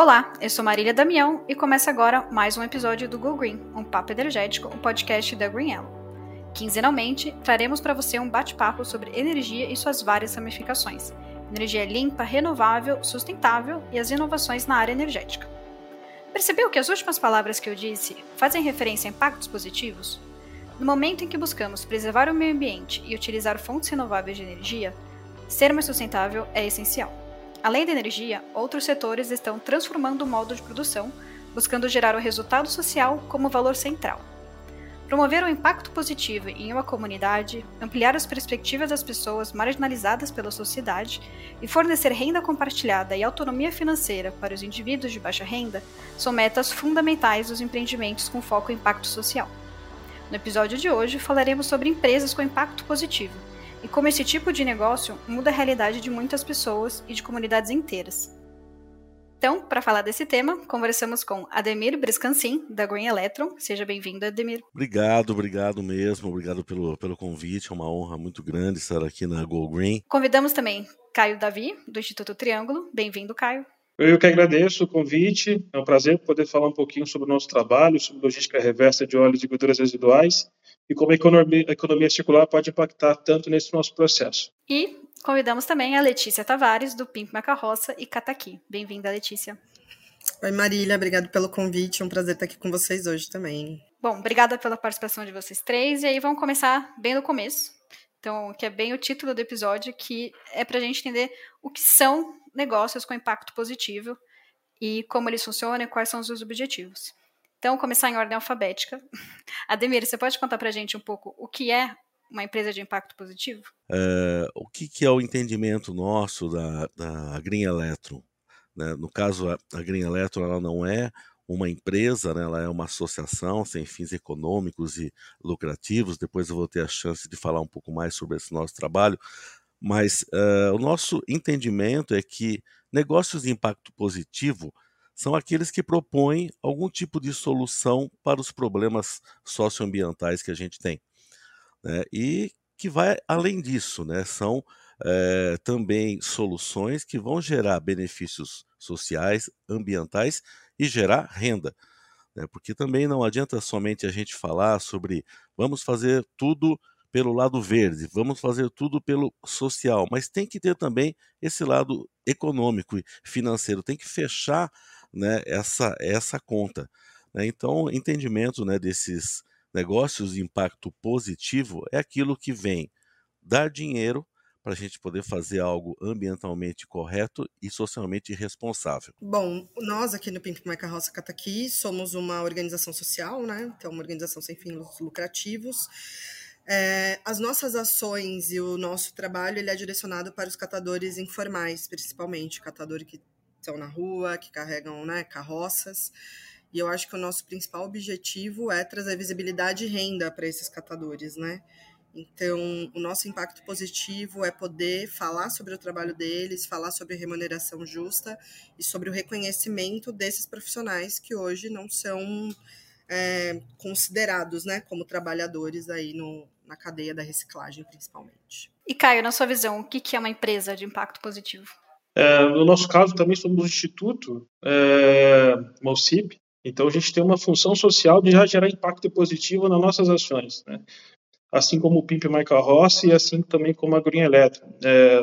Olá, eu sou Marília Damião e começa agora mais um episódio do Go Green, um papo energético, um podcast da Green Yellow. Quinzenalmente, traremos para você um bate-papo sobre energia e suas várias ramificações. Energia limpa, renovável, sustentável e as inovações na área energética. Percebeu que as últimas palavras que eu disse fazem referência a impactos positivos? No momento em que buscamos preservar o meio ambiente e utilizar fontes renováveis de energia, ser mais sustentável é essencial. Além da energia, outros setores estão transformando o modo de produção, buscando gerar o resultado social como valor central. Promover um impacto positivo em uma comunidade, ampliar as perspectivas das pessoas marginalizadas pela sociedade e fornecer renda compartilhada e autonomia financeira para os indivíduos de baixa renda são metas fundamentais dos empreendimentos com foco em impacto social. No episódio de hoje falaremos sobre empresas com impacto positivo e como esse tipo de negócio muda a realidade de muitas pessoas e de comunidades inteiras. Então, para falar desse tema, conversamos com Ademir Briscancin, da Green Electron. Seja bem-vindo, Ademir. Obrigado, obrigado mesmo. Obrigado pelo, pelo convite. É uma honra muito grande estar aqui na Go Green. Convidamos também Caio Davi, do Instituto Triângulo. Bem-vindo, Caio. Eu que agradeço o convite. É um prazer poder falar um pouquinho sobre o nosso trabalho, sobre logística reversa de óleos e gorduras residuais e como a economia, a economia circular pode impactar tanto nesse nosso processo. E convidamos também a Letícia Tavares, do Pimp Macarroça e Cataqui. Bem-vinda, Letícia. Oi, Marília, obrigado pelo convite. É um prazer estar aqui com vocês hoje também. Bom, obrigada pela participação de vocês três. E aí vamos começar bem do começo. Então, que é bem o título do episódio, que é para a gente entender o que são negócios com impacto positivo e como eles funcionam e quais são os seus objetivos. Então, começar em ordem alfabética. Ademir, você pode contar para a gente um pouco o que é uma empresa de impacto positivo? É, o que, que, é o entendimento nosso da, da Green Electron? Né? No caso, a, a Green Electron ela não é uma empresa, né? ela é uma associação sem fins econômicos e lucrativos. Depois eu vou ter a chance de falar um pouco mais sobre esse nosso trabalho. Mas uh, o nosso entendimento é que negócios de impacto positivo são aqueles que propõem algum tipo de solução para os problemas socioambientais que a gente tem. Né? E que vai além disso, né? são é, também soluções que vão gerar benefícios sociais, ambientais e gerar renda. Né? Porque também não adianta somente a gente falar sobre vamos fazer tudo pelo lado verde, vamos fazer tudo pelo social, mas tem que ter também esse lado econômico e financeiro, tem que fechar né, essa, essa conta. Né? Então, entendimento né, desses negócios de impacto positivo é aquilo que vem dar dinheiro para a gente poder fazer algo ambientalmente correto e socialmente responsável. Bom, nós aqui no Pimp My Carroça Cataqui somos uma organização social, né? Então, uma organização sem fins lucrativos. É, as nossas ações e o nosso trabalho ele é direcionado para os catadores informais, principalmente, catador que estão na rua, que carregam né, carroças. E eu acho que o nosso principal objetivo é trazer visibilidade e renda para esses catadores, né? Então, o nosso impacto positivo é poder falar sobre o trabalho deles, falar sobre remuneração justa e sobre o reconhecimento desses profissionais que hoje não são é, considerados né, como trabalhadores aí no, na cadeia da reciclagem, principalmente. E Caio, na sua visão, o que é uma empresa de impacto positivo? É, no nosso caso, também somos um instituto, é, então a gente tem uma função social de já gerar impacto positivo nas nossas ações, né? assim como o Pimp Michael Rossi e assim também como a Green Electron. É,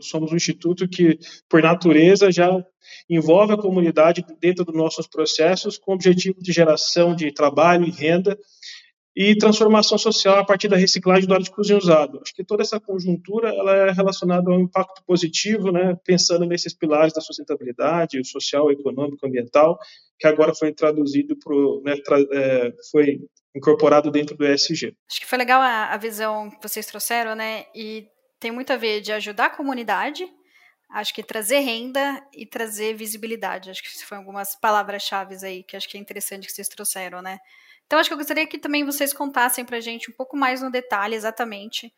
somos um instituto que, por natureza, já envolve a comunidade dentro dos nossos processos com o objetivo de geração de trabalho e renda e transformação social a partir da reciclagem do óleo de cozinha usado. Acho que toda essa conjuntura ela é relacionada ao impacto positivo, né, pensando nesses pilares da sustentabilidade, o social, econômico, ambiental, que agora foi traduzido pro, né, tra, é, foi incorporado dentro do ESG. Acho que foi legal a, a visão que vocês trouxeram, né, e tem muito a ver de ajudar a comunidade, acho que trazer renda e trazer visibilidade. Acho que foram algumas palavras-chave aí que acho que é interessante que vocês trouxeram, né? Então, acho que eu gostaria que também vocês contassem para a gente um pouco mais no detalhe exatamente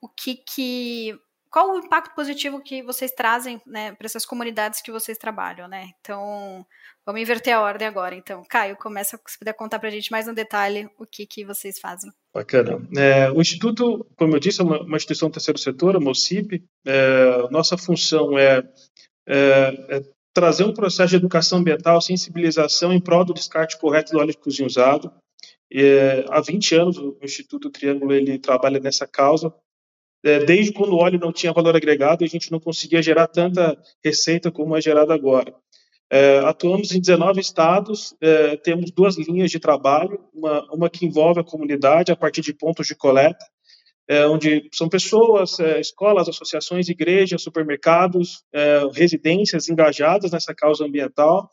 o que que qual o impacto positivo que vocês trazem né, para essas comunidades que vocês trabalham, né? Então, vamos inverter a ordem agora. Então, Caio, começa se puder contar para a gente mais no detalhe o que, que vocês fazem. Bacana. É, o Instituto, como eu disse, é uma, uma instituição do terceiro setor, a MOCIP. É, nossa função é, é, é trazer um processo de educação ambiental, sensibilização em prol do descarte correto do óleo de cozinha usado. É, há 20 anos o Instituto Triângulo ele trabalha nessa causa. É, desde quando o óleo não tinha valor agregado, a gente não conseguia gerar tanta receita como é gerada agora. É, atuamos em 19 estados, é, temos duas linhas de trabalho, uma, uma, que envolve a comunidade a partir de pontos de coleta, é, onde são pessoas, é, escolas, associações, igrejas, supermercados, é, residências engajadas nessa causa ambiental,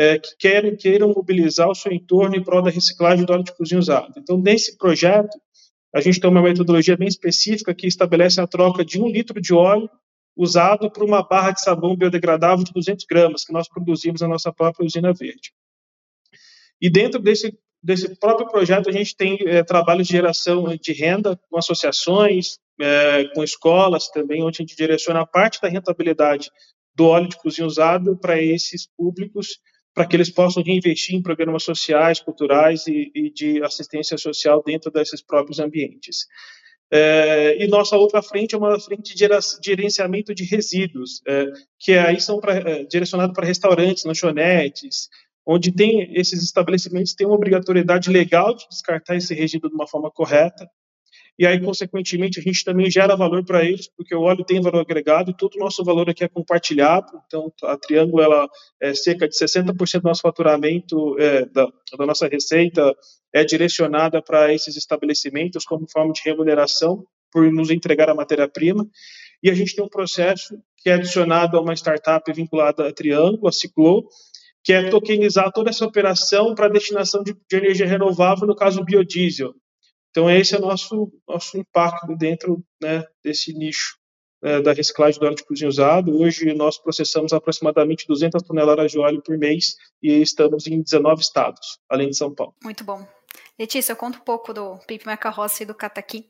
é, que querem, queiram mobilizar o seu entorno em prol da reciclagem do óleo de cozinha usado. Então, nesse projeto, a gente tem uma metodologia bem específica que estabelece a troca de um litro de óleo usado por uma barra de sabão biodegradável de 200 gramas, que nós produzimos na nossa própria usina verde. E dentro desse, desse próprio projeto, a gente tem é, trabalhos de geração de renda com associações, é, com escolas também, onde a gente direciona a parte da rentabilidade do óleo de cozinha usado para esses públicos, para que eles possam reinvestir em programas sociais, culturais e, e de assistência social dentro desses próprios ambientes. É, e nossa outra frente é uma frente de gerenciamento de resíduos, é, que aí são pra, é, direcionados para restaurantes, lanchonetes, onde tem esses estabelecimentos têm uma obrigatoriedade legal de descartar esse resíduo de uma forma correta, e aí, consequentemente, a gente também gera valor para eles, porque o óleo tem valor agregado e todo o nosso valor aqui é compartilhado. Então, a Triângulo, ela é cerca de 60% do nosso faturamento, é, da, da nossa receita, é direcionada para esses estabelecimentos como forma de remuneração por nos entregar a matéria-prima. E a gente tem um processo que é adicionado a uma startup vinculada à Triângulo, a Ciclo, que é tokenizar toda essa operação para destinação de, de energia renovável, no caso biodiesel. Então, esse é o nosso, nosso impacto dentro né, desse nicho né, da reciclagem do óleo de cozinha usado. Hoje, nós processamos aproximadamente 200 toneladas de óleo por mês e estamos em 19 estados, além de São Paulo. Muito bom. Letícia, conta um pouco do Pimp Macarroça e do Cataqui.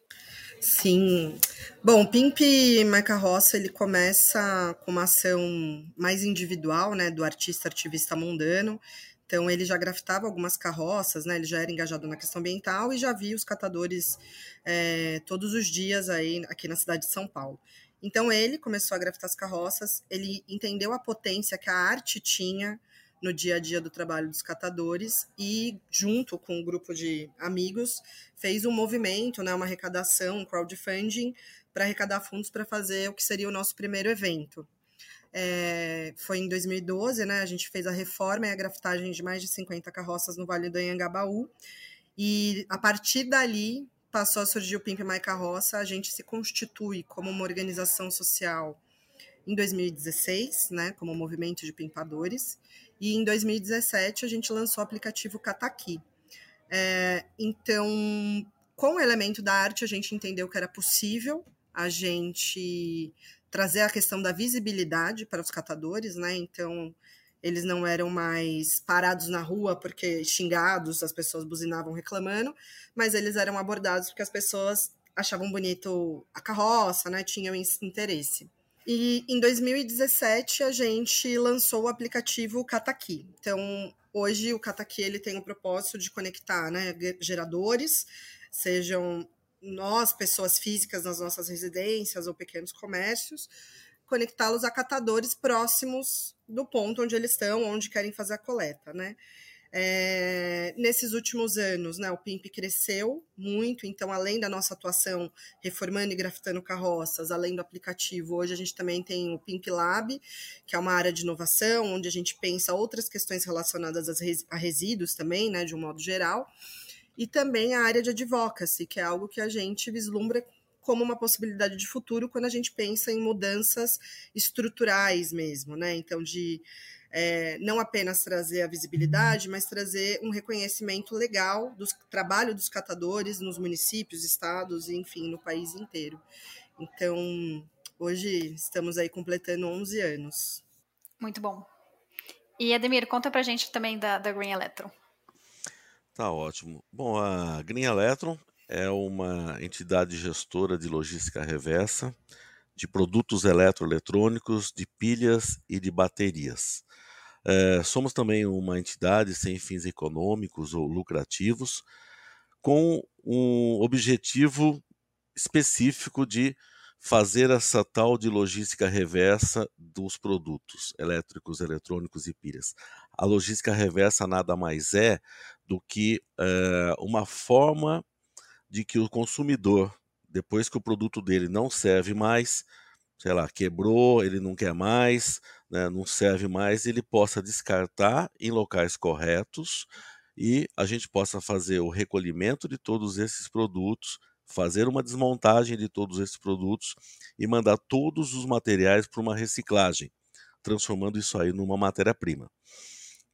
Sim. Bom, o Pimp Macarroça, ele começa com uma ação mais individual, né, do artista ativista mundano, então ele já grafitava algumas carroças, né? Ele já era engajado na questão ambiental e já via os catadores é, todos os dias aí aqui na cidade de São Paulo. Então ele começou a grafitar as carroças, ele entendeu a potência que a arte tinha no dia a dia do trabalho dos catadores e, junto com um grupo de amigos, fez um movimento, né, uma arrecadação, um crowdfunding, para arrecadar fundos para fazer o que seria o nosso primeiro evento. É, foi em 2012, né? A gente fez a reforma e a grafitagem de mais de 50 carroças no Vale do Anhangabaú. E a partir dali passou a surgir o Pimp My Carroça. A gente se constitui como uma organização social em 2016, né? Como movimento de pimpadores. E em 2017 a gente lançou o aplicativo Kataki. É, então, com o elemento da arte, a gente entendeu que era possível a gente trazer a questão da visibilidade para os catadores, né? Então, eles não eram mais parados na rua porque xingados, as pessoas buzinavam reclamando, mas eles eram abordados porque as pessoas achavam bonito a carroça, né? Tinham interesse. E em 2017 a gente lançou o aplicativo Kataki. Então, hoje o Kataki ele tem o propósito de conectar, né, geradores, sejam nós, pessoas físicas nas nossas residências ou pequenos comércios, conectá-los a catadores próximos do ponto onde eles estão, onde querem fazer a coleta, né? É, nesses últimos anos, né, o PIMP cresceu muito, então, além da nossa atuação reformando e grafitando carroças, além do aplicativo, hoje a gente também tem o PIMP Lab, que é uma área de inovação, onde a gente pensa outras questões relacionadas a resíduos também, né, de um modo geral e também a área de advocacy, que é algo que a gente vislumbra como uma possibilidade de futuro quando a gente pensa em mudanças estruturais mesmo, né? Então, de é, não apenas trazer a visibilidade, mas trazer um reconhecimento legal do trabalho dos catadores nos municípios, estados, enfim, no país inteiro. Então, hoje estamos aí completando 11 anos. Muito bom. E Ademir, conta pra gente também da, da Green Electron. Tá ótimo. Bom, a Green Electron é uma entidade gestora de logística reversa, de produtos eletroeletrônicos, de pilhas e de baterias. É, somos também uma entidade sem fins econômicos ou lucrativos, com um objetivo específico de fazer essa tal de logística reversa dos produtos elétricos, eletrônicos e pilhas. A logística reversa nada mais é do que é, uma forma de que o consumidor, depois que o produto dele não serve mais, sei lá, quebrou, ele não quer mais, né, não serve mais, ele possa descartar em locais corretos e a gente possa fazer o recolhimento de todos esses produtos fazer uma desmontagem de todos esses produtos e mandar todos os materiais para uma reciclagem, transformando isso aí numa matéria-prima.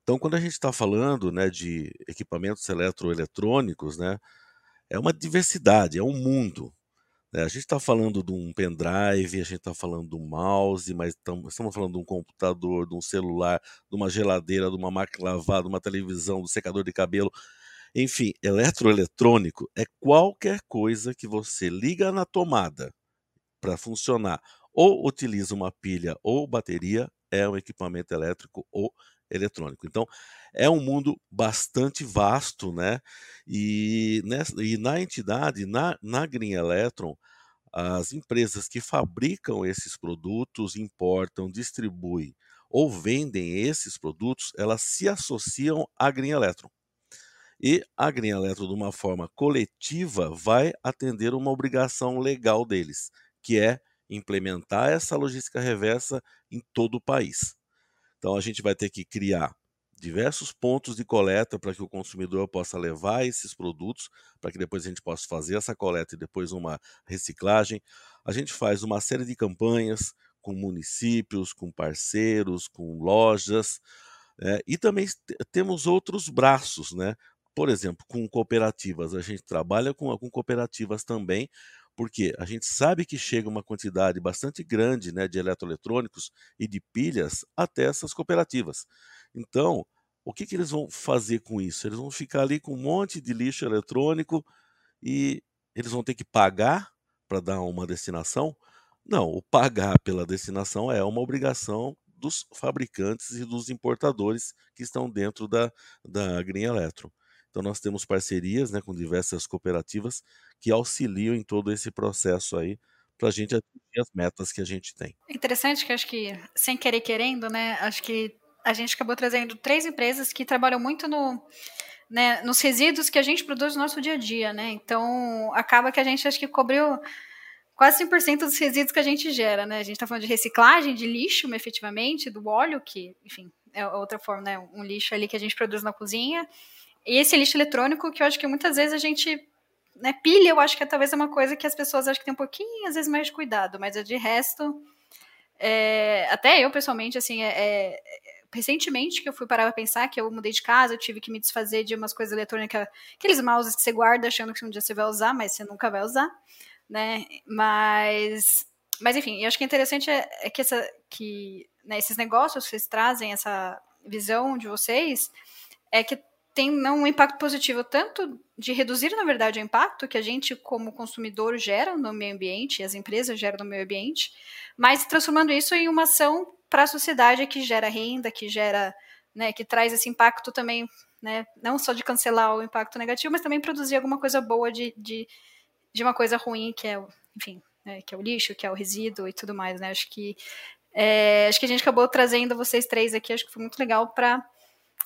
Então, quando a gente está falando né, de equipamentos eletroeletrônicos, né, é uma diversidade, é um mundo. Né? A gente está falando de um pendrive, a gente está falando de um mouse, mas estamos falando de um computador, de um celular, de uma geladeira, de uma máquina lavada, de uma televisão, do secador de cabelo. Enfim, eletroeletrônico é qualquer coisa que você liga na tomada para funcionar ou utiliza uma pilha ou bateria, é um equipamento elétrico ou eletrônico. Então, é um mundo bastante vasto, né? E, nessa, e na entidade, na, na Green Electron, as empresas que fabricam esses produtos, importam, distribuem ou vendem esses produtos, elas se associam à Green Electron. E a Green Electro, de uma forma coletiva, vai atender uma obrigação legal deles, que é implementar essa logística reversa em todo o país. Então a gente vai ter que criar diversos pontos de coleta para que o consumidor possa levar esses produtos, para que depois a gente possa fazer essa coleta e depois uma reciclagem. A gente faz uma série de campanhas com municípios, com parceiros, com lojas, é, e também temos outros braços, né? Por exemplo, com cooperativas, a gente trabalha com, com cooperativas também, porque a gente sabe que chega uma quantidade bastante grande né, de eletroeletrônicos e de pilhas até essas cooperativas. Então, o que, que eles vão fazer com isso? Eles vão ficar ali com um monte de lixo eletrônico e eles vão ter que pagar para dar uma destinação? Não, o pagar pela destinação é uma obrigação dos fabricantes e dos importadores que estão dentro da, da Green Electro. Então nós temos parcerias né, com diversas cooperativas que auxiliam em todo esse processo aí para a gente atingir as metas que a gente tem. Interessante que acho que, sem querer querendo, né, acho que a gente acabou trazendo três empresas que trabalham muito no, né, nos resíduos que a gente produz no nosso dia a dia, né? Então, acaba que a gente acho que cobriu quase 100% dos resíduos que a gente gera, né? A gente está falando de reciclagem, de lixo, efetivamente, do óleo, que, enfim, é outra forma, né? Um lixo ali que a gente produz na cozinha. E esse lixo eletrônico, que eu acho que muitas vezes a gente. Né, pilha, eu acho que é talvez uma coisa que as pessoas acham que tem um pouquinho, às vezes, mais de cuidado, mas de resto. É, até eu, pessoalmente, assim, é, é, recentemente que eu fui parar pra pensar que eu mudei de casa, eu tive que me desfazer de umas coisas eletrônicas, aqueles mouses que você guarda achando que um dia você vai usar, mas você nunca vai usar, né? Mas, mas enfim, eu acho que é interessante é, é que, essa, que né, esses negócios vocês trazem, essa visão de vocês, é que tem um impacto positivo tanto de reduzir, na verdade, o impacto que a gente, como consumidor, gera no meio ambiente, e as empresas geram no meio ambiente, mas transformando isso em uma ação para a sociedade que gera renda, que gera, né, que traz esse impacto também, né, não só de cancelar o impacto negativo, mas também produzir alguma coisa boa de, de, de uma coisa ruim, que é, enfim, né, que é o lixo, que é o resíduo e tudo mais, né, acho que é, acho que a gente acabou trazendo vocês três aqui, acho que foi muito legal para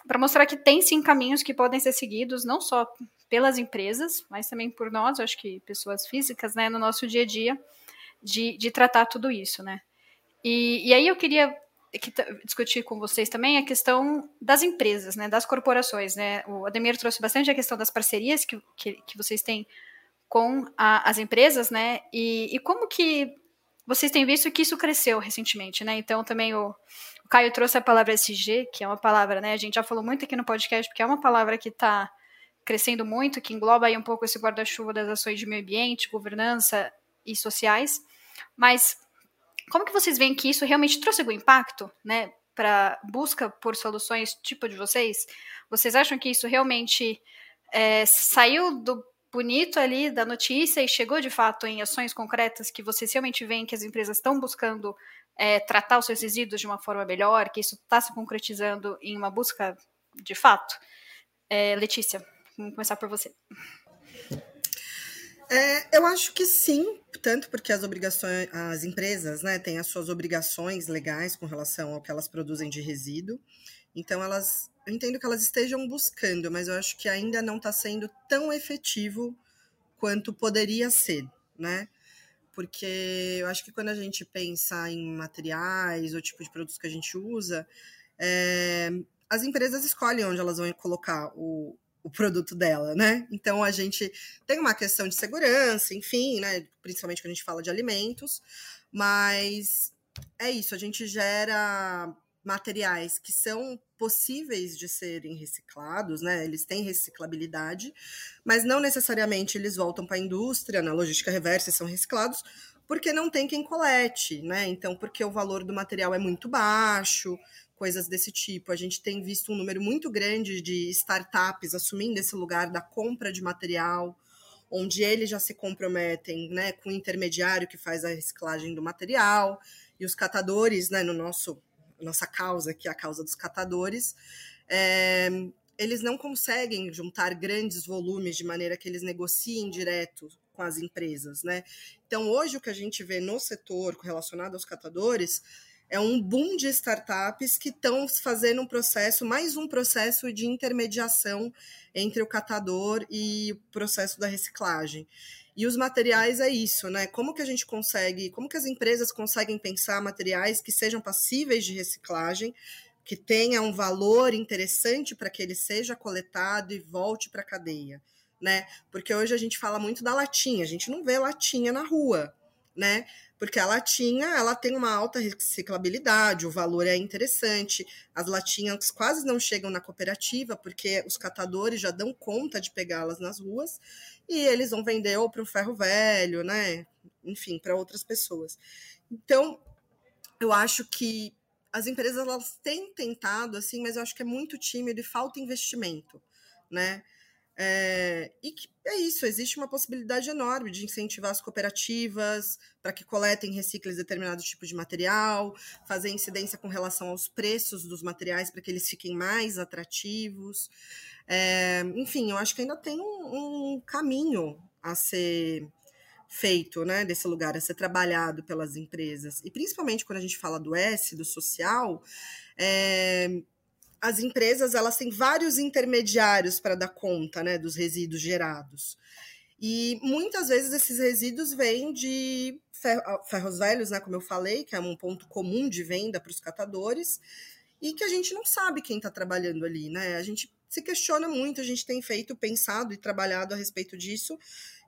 para mostrar que tem sim caminhos que podem ser seguidos, não só pelas empresas, mas também por nós, acho que pessoas físicas, né, no nosso dia a dia, de, de tratar tudo isso, né. E, e aí eu queria discutir com vocês também a questão das empresas, né, das corporações, né. O Ademir trouxe bastante a questão das parcerias que, que, que vocês têm com a, as empresas, né, e, e como que vocês têm visto que isso cresceu recentemente, né? Então também o, o Caio trouxe a palavra SG, que é uma palavra, né? A gente já falou muito aqui no podcast, porque é uma palavra que está crescendo muito, que engloba aí um pouco esse guarda-chuva das ações de meio ambiente, governança e sociais. Mas como que vocês veem que isso realmente trouxe algum impacto, né? Para busca por soluções tipo de vocês? Vocês acham que isso realmente é, saiu do bonito ali da notícia e chegou de fato em ações concretas que vocês realmente veem que as empresas estão buscando é, tratar os seus resíduos de uma forma melhor, que isso está se concretizando em uma busca de fato? É, Letícia, vamos começar por você. É, eu acho que sim, tanto porque as obrigações, as empresas, né, têm as suas obrigações legais com relação ao que elas produzem de resíduo. Então elas, eu entendo que elas estejam buscando, mas eu acho que ainda não está sendo tão efetivo quanto poderia ser, né? Porque eu acho que quando a gente pensa em materiais ou tipo de produtos que a gente usa, é, as empresas escolhem onde elas vão colocar o, o produto dela, né? Então a gente tem uma questão de segurança, enfim, né? Principalmente quando a gente fala de alimentos, mas é isso, a gente gera materiais que são possíveis de serem reciclados, né? Eles têm reciclabilidade, mas não necessariamente eles voltam para a indústria, na logística reversa são reciclados, porque não tem quem colete, né? Então, porque o valor do material é muito baixo, coisas desse tipo. A gente tem visto um número muito grande de startups assumindo esse lugar da compra de material, onde eles já se comprometem né, com o intermediário que faz a reciclagem do material, e os catadores, né, no nosso nossa causa, que é a causa dos catadores, é, eles não conseguem juntar grandes volumes de maneira que eles negociem direto com as empresas, né? Então, hoje o que a gente vê no setor relacionado aos catadores é um boom de startups que estão fazendo um processo, mais um processo de intermediação entre o catador e o processo da reciclagem. E os materiais é isso, né? Como que a gente consegue, como que as empresas conseguem pensar materiais que sejam passíveis de reciclagem, que tenha um valor interessante para que ele seja coletado e volte para a cadeia, né? Porque hoje a gente fala muito da latinha, a gente não vê latinha na rua, né? porque a latinha ela tem uma alta reciclabilidade, o valor é interessante. As latinhas quase não chegam na cooperativa, porque os catadores já dão conta de pegá-las nas ruas e eles vão vender ou para o ferro velho, né? Enfim, para outras pessoas. Então, eu acho que as empresas elas têm tentado assim, mas eu acho que é muito tímido e falta investimento, né? É, e que é isso, existe uma possibilidade enorme de incentivar as cooperativas para que coletem e reciclem determinados tipos de material, fazer incidência com relação aos preços dos materiais para que eles fiquem mais atrativos. É, enfim, eu acho que ainda tem um, um, caminho a ser feito, né, desse lugar, a ser trabalhado pelas empresas. E principalmente quando a gente fala do S, do social, é, as empresas elas têm vários intermediários para dar conta né, dos resíduos gerados. E muitas vezes esses resíduos vêm de ah, ferros velhos, né, como eu falei, que é um ponto comum de venda para os catadores, e que a gente não sabe quem está trabalhando ali. Né? A gente se questiona muito, a gente tem feito, pensado e trabalhado a respeito disso.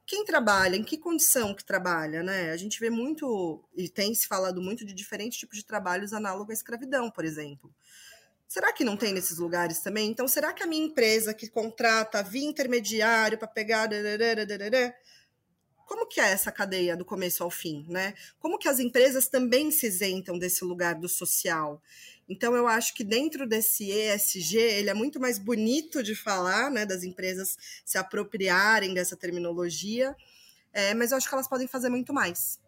Quem trabalha, em que condição que trabalha, né? A gente vê muito, e tem se falado muito de diferentes tipos de trabalhos análogos à escravidão, por exemplo. Será que não tem nesses lugares também? Então, será que a minha empresa que contrata via intermediário para pegar. Como que é essa cadeia do começo ao fim, né? Como que as empresas também se isentam desse lugar do social? Então, eu acho que dentro desse ESG, ele é muito mais bonito de falar, né? Das empresas se apropriarem dessa terminologia, é, mas eu acho que elas podem fazer muito mais.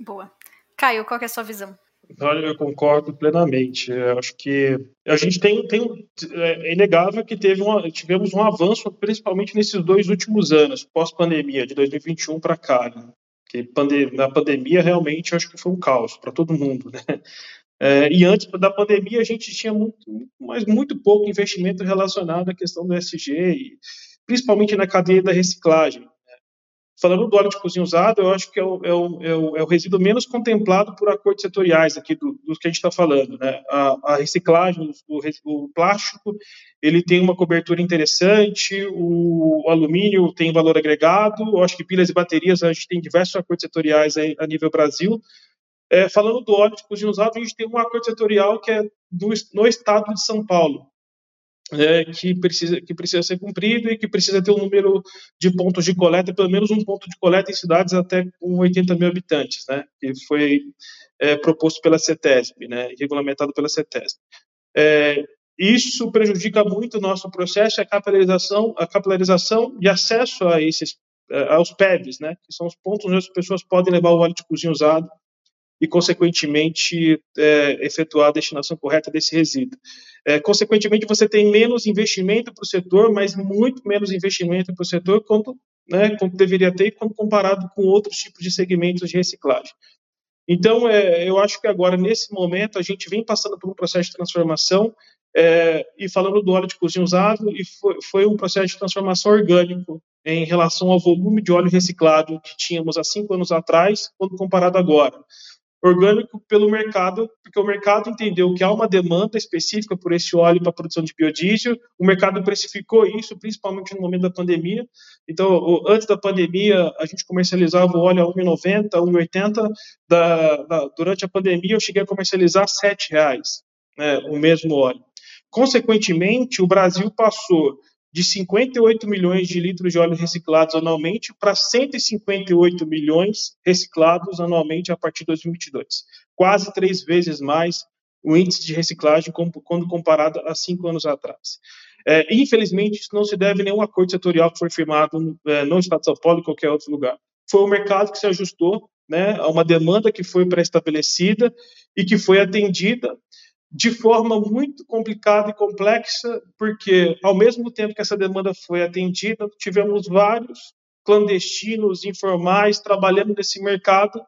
Boa. Caio, qual é a sua visão? Olha, eu concordo plenamente. Eu acho que a gente tem, tem é inegável que teve uma, tivemos um avanço, principalmente nesses dois últimos anos, pós-pandemia, de 2021 para cá. Né? Que pande na pandemia, realmente, acho que foi um caos para todo mundo. Né? É, e antes da pandemia, a gente tinha muito, mas muito pouco investimento relacionado à questão do SG, e, principalmente na cadeia da reciclagem. Falando do óleo de cozinha usado, eu acho que é o, é o, é o, é resíduo menos contemplado por acordos setoriais aqui do, dos que a gente está falando. Né? A, a reciclagem, o, o, plástico, ele tem uma cobertura interessante, o, alumínio tem valor agregado, eu acho que pilhas e baterias, a gente tem diversos acordos setoriais aí, a nível Brasil. É, falando do óleo de cozinha usado, a gente tem um acordo setorial que é do, no estado de São Paulo, é, que, precisa, que precisa ser cumprido e que precisa ter um número de pontos de coleta, pelo menos um ponto de coleta em cidades até com 80 mil habitantes, né, que foi é, proposto pela CETESB, né, regulamentado pela CETESB. É, isso prejudica muito o nosso processo, a capilarização, a capilarização e acesso a esses, é, aos PEVs, né, que são os pontos onde as pessoas podem levar o óleo de cozinha usado e, consequentemente, é, efetuar a destinação correta desse resíduo. É, consequentemente, você tem menos investimento para o setor, mas muito menos investimento para o setor quando né, como deveria ter, quando comparado com outros tipos de segmentos de reciclagem. Então, é, eu acho que agora, nesse momento, a gente vem passando por um processo de transformação, é, e falando do óleo de cozinha usado, e foi, foi um processo de transformação orgânico em relação ao volume de óleo reciclado que tínhamos há cinco anos atrás, quando comparado agora orgânico pelo mercado, porque o mercado entendeu que há uma demanda específica por esse óleo para produção de biodiesel, o mercado precificou isso, principalmente no momento da pandemia. Então, antes da pandemia, a gente comercializava o óleo a 1,90, 1,80. Da, da, durante a pandemia, eu cheguei a comercializar R$ 7,00 né, o mesmo óleo. Consequentemente, o Brasil passou de 58 milhões de litros de óleo reciclados anualmente para 158 milhões reciclados anualmente a partir de 2022. Quase três vezes mais o índice de reciclagem quando comparado a cinco anos atrás. É, infelizmente, isso não se deve a nenhum acordo setorial que foi firmado é, no Estado de São Paulo em qualquer outro lugar. Foi o mercado que se ajustou né, a uma demanda que foi pré-estabelecida e que foi atendida de forma muito complicada e complexa, porque ao mesmo tempo que essa demanda foi atendida, tivemos vários clandestinos, informais trabalhando nesse mercado,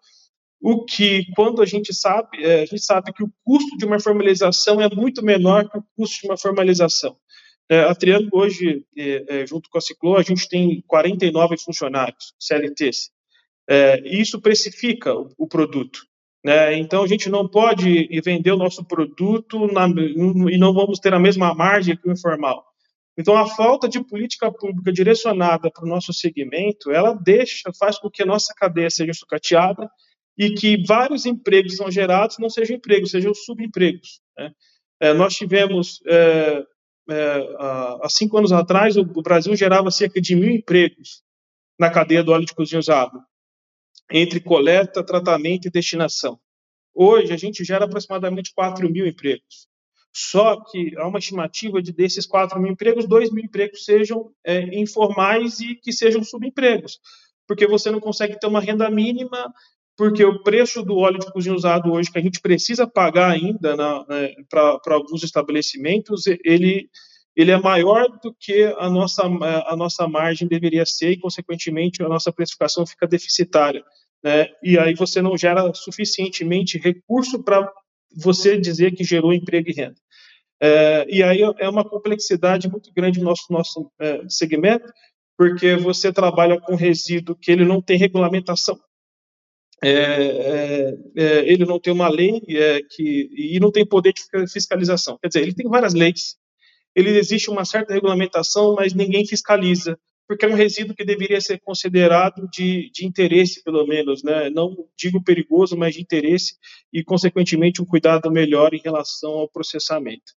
o que, quando a gente sabe, é, a gente sabe que o custo de uma formalização é muito menor que o custo de uma formalização. É, a Triângulo hoje, é, junto com a Ciclo, a gente tem 49 funcionários CLTs. isso precifica o produto. Né? Então, a gente não pode vender o nosso produto na, e não vamos ter a mesma margem que o informal. Então, a falta de política pública direcionada para o nosso segmento, ela deixa, faz com que a nossa cadeia seja sucateada e que vários empregos são gerados, não sejam empregos, sejam subempregos. Né? É, nós tivemos, é, é, há cinco anos atrás, o, Brasil gerava cerca de mil empregos na cadeia do óleo de cozinha usado entre coleta, tratamento e destinação. Hoje, a gente gera aproximadamente 4 mil empregos. Só que há uma estimativa de desses 4 mil empregos, 2 mil empregos sejam é, informais e que sejam subempregos, porque você não consegue ter uma renda mínima, porque o preço do óleo de cozinha usado hoje, que a gente precisa pagar ainda né, para alguns estabelecimentos, ele, ele é maior do que a nossa, a nossa margem deveria ser e, consequentemente, a nossa precificação fica deficitária né? e aí você não gera suficientemente recurso para você dizer que gerou emprego e renda. É, e aí é uma complexidade muito grande no nosso, nosso é, segmento, porque você trabalha com resíduo que ele não tem regulamentação. É, é, é ele não tem uma lei é, que, e não tem poder de fiscalização. Quer dizer, ele tem várias leis, ele existe uma certa regulamentação, mas ninguém fiscaliza porque é um resíduo que deveria ser considerado de, de interesse, pelo menos, né? não digo perigoso, mas de interesse, e, consequentemente, um cuidado melhor em relação ao processamento.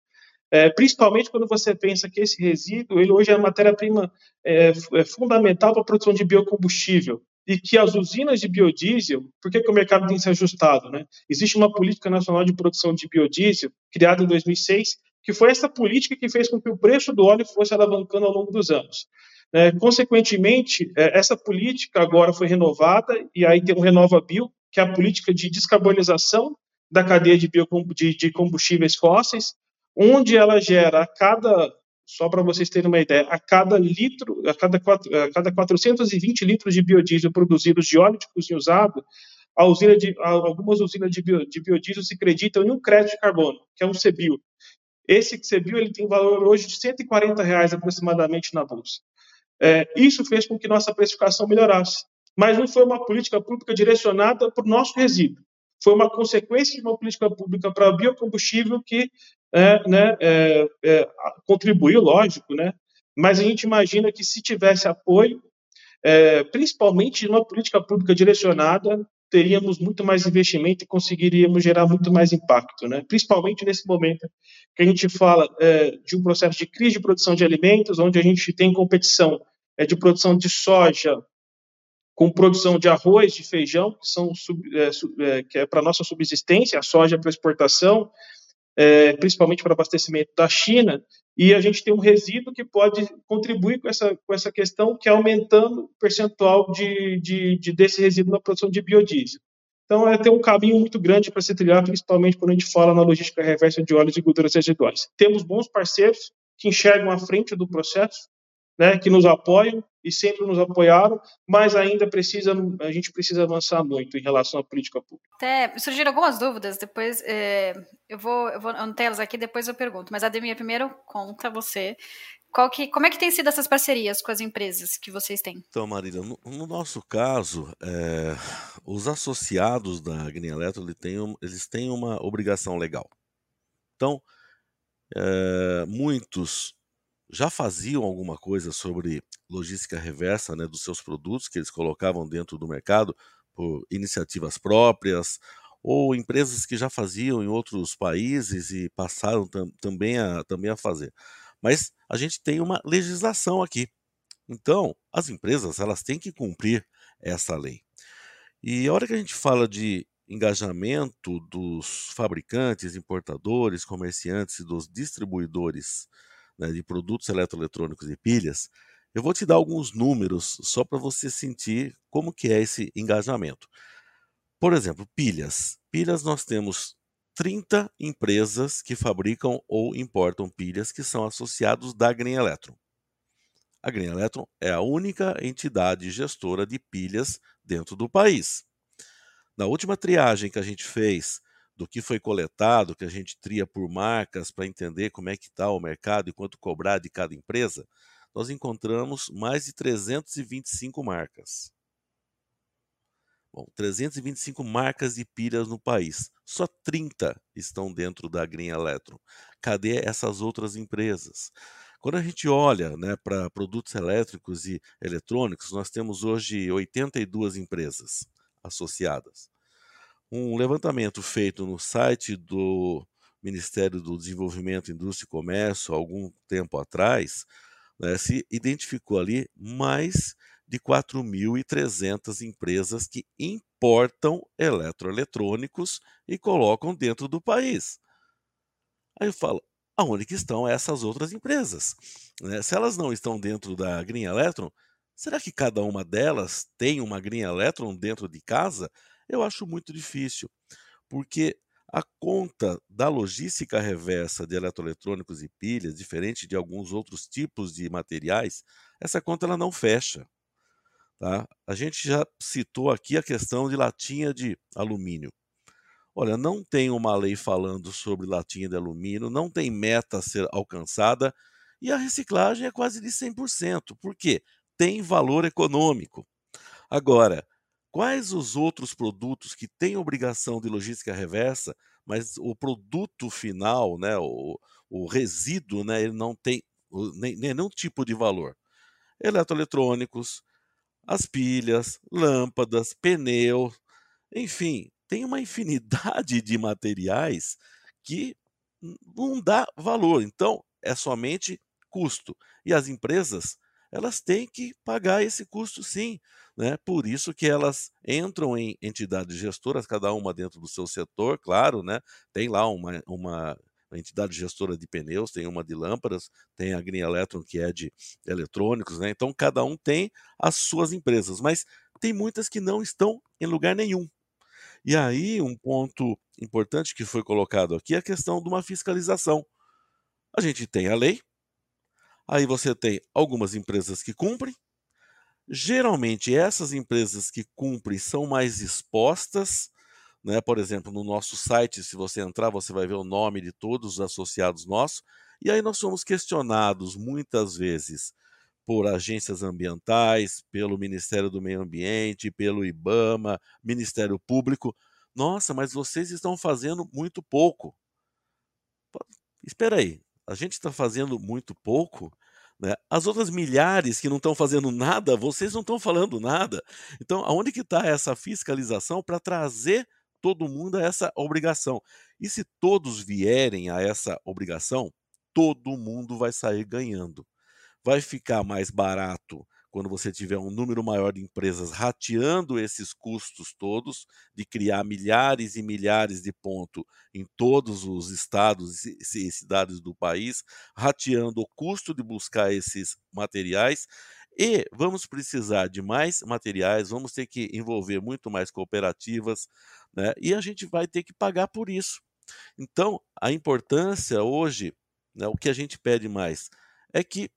É, principalmente quando você pensa que esse resíduo, ele hoje é matéria-prima é, é fundamental para a produção de biocombustível, e que as usinas de biodiesel, por que, que o mercado tem se ajustado? Né? Existe uma política nacional de produção de biodiesel, criada em 2006, que foi essa política que fez com que o preço do óleo fosse alavancando ao longo dos anos. É, consequentemente, é, essa política agora foi renovada, e aí tem o Renova Bio, que é a política de descarbonização da cadeia de, de, de combustíveis fósseis, onde ela gera a cada, só para vocês terem uma ideia, a cada litro, a cada, quatro, a cada 420 litros de biodiesel produzidos de óleo de cozinha usado, usina de, algumas usinas de, bio, de biodiesel se acreditam em um crédito de carbono, que é um CBIO. Esse CBIO ele tem valor hoje de 140 reais aproximadamente na bolsa. É, isso fez com que nossa precificação melhorasse. Mas não foi uma política pública direcionada para o nosso resíduo. Foi uma consequência de uma política pública para biocombustível que é, né, é, é, contribuiu, lógico, né? mas a gente imagina que se tivesse apoio, é, principalmente uma política pública direcionada, teríamos muito mais investimento e conseguiríamos gerar muito mais impacto, né? principalmente nesse momento que a gente fala é, de um processo de crise de produção de alimentos, onde a gente tem competição é de produção de soja com produção de arroz, de feijão, que são é, é, que é para nossa subsistência, a soja para exportação, é, principalmente para abastecimento da China, e a gente tem um resíduo que pode contribuir com essa, com essa questão, que é aumentando o percentual de, de, de desse resíduo na produção de biodiesel. Então, é ter um caminho muito grande para se trilhar, principalmente quando a gente fala na logística reversa de óleos e gorduras residuais. Temos bons parceiros que enxergam à frente do processo, né, que nos apoiam e sempre nos apoiaram, mas ainda precisa, a gente precisa avançar muito em relação à política pública. Até surgiram algumas dúvidas, depois é, eu vou, eu vou anotar elas aqui, depois eu pergunto. Mas Ademir, primeiro conta você qual que, como é que tem sido essas parcerias com as empresas que vocês têm? Então, Marília, no, no nosso caso, é, os associados da Green Electro eles têm, eles têm uma obrigação legal. Então, é, muitos já faziam alguma coisa sobre logística reversa né, dos seus produtos que eles colocavam dentro do mercado por iniciativas próprias ou empresas que já faziam em outros países e passaram tam, também, a, também a fazer. Mas a gente tem uma legislação aqui. Então, as empresas elas têm que cumprir essa lei. E a hora que a gente fala de engajamento dos fabricantes, importadores, comerciantes e dos distribuidores né, de produtos eletroeletrônicos e pilhas, eu vou te dar alguns números só para você sentir como que é esse engajamento. Por exemplo, pilhas. Pilhas nós temos 30 empresas que fabricam ou importam pilhas que são associados da Green Electron. A Green Electron é a única entidade gestora de pilhas dentro do país. Na última triagem que a gente fez do que foi coletado, que a gente tria por marcas para entender como é que está o mercado e quanto cobrar de cada empresa, nós encontramos mais de 325 marcas. Bom, 325 marcas de pilhas no país. Só 30 estão dentro da Green Electron. Cadê essas outras empresas? Quando a gente olha né, para produtos elétricos e eletrônicos, nós temos hoje 82 empresas associadas. Um levantamento feito no site do Ministério do Desenvolvimento, Indústria e Comércio, algum tempo atrás, né, se identificou ali mais de 4.300 empresas que importam eletroeletrônicos e colocam dentro do país. Aí eu falo, aonde que estão essas outras empresas? Né? Se elas não estão dentro da Green Electron, será que cada uma delas tem uma Green Electron dentro de casa? Eu acho muito difícil, porque a conta da logística reversa de eletroeletrônicos e pilhas, diferente de alguns outros tipos de materiais, essa conta ela não fecha. Tá? A gente já citou aqui a questão de latinha de alumínio. Olha, não tem uma lei falando sobre latinha de alumínio, não tem meta a ser alcançada e a reciclagem é quase de 100%. Por quê? Tem valor econômico. Agora, quais os outros produtos que têm obrigação de logística reversa, mas o produto final, né, o, o resíduo, né, ele não tem nem, nenhum tipo de valor? Eletroeletrônicos, as pilhas, lâmpadas, pneu, enfim, tem uma infinidade de materiais que não dá valor. Então, é somente custo. E as empresas, elas têm que pagar esse custo sim. Né? Por isso que elas entram em entidades gestoras, cada uma dentro do seu setor, claro, né? tem lá uma, uma entidade gestora de pneus, tem uma de lâmpadas, tem a Green Electron, que é de eletrônicos, né? Então, cada um tem as suas empresas, mas tem muitas que não estão em lugar nenhum. E aí, um ponto importante que foi colocado aqui é a questão de uma fiscalização. A gente tem a lei, aí você tem algumas empresas que cumprem, Geralmente, essas empresas que cumprem são mais expostas né? Por exemplo, no nosso site, se você entrar, você vai ver o nome de todos os associados nossos. E aí nós somos questionados muitas vezes por agências ambientais, pelo Ministério do Meio Ambiente, pelo IBAMA, Ministério Público. Nossa, mas vocês estão fazendo muito pouco. Espera aí, a gente está fazendo muito pouco? Né? As outras milhares que não estão fazendo nada, vocês não estão falando nada. Então, aonde que está essa fiscalização para trazer todo mundo a essa obrigação. E se todos vierem a essa obrigação, todo mundo vai sair ganhando. Vai ficar mais barato quando você tiver um número maior de empresas rateando esses custos todos, de criar milhares e milhares de pontos em todos os estados e cidades do país, rateando o custo de buscar esses materiais e vamos precisar de mais materiais, vamos ter que envolver muito mais cooperativas, né? e a gente vai ter que pagar por isso. Então, a importância hoje, né, o que a gente pede mais, é que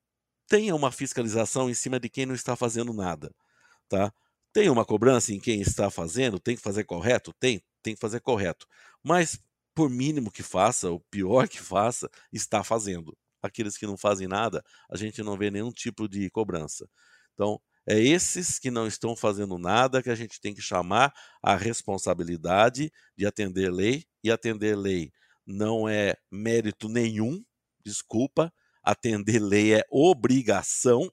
tenha uma fiscalização em cima de quem não está fazendo nada, tá? Tem uma cobrança em quem está fazendo, tem que fazer correto? Tem, tem que fazer correto. Mas, por mínimo que faça, o pior que faça, está fazendo. Aqueles que não fazem nada, a gente não vê nenhum tipo de cobrança. Então, é esses que não estão fazendo nada que a gente tem que chamar a responsabilidade de atender lei, e atender lei não é mérito nenhum, desculpa, atender lei é obrigação,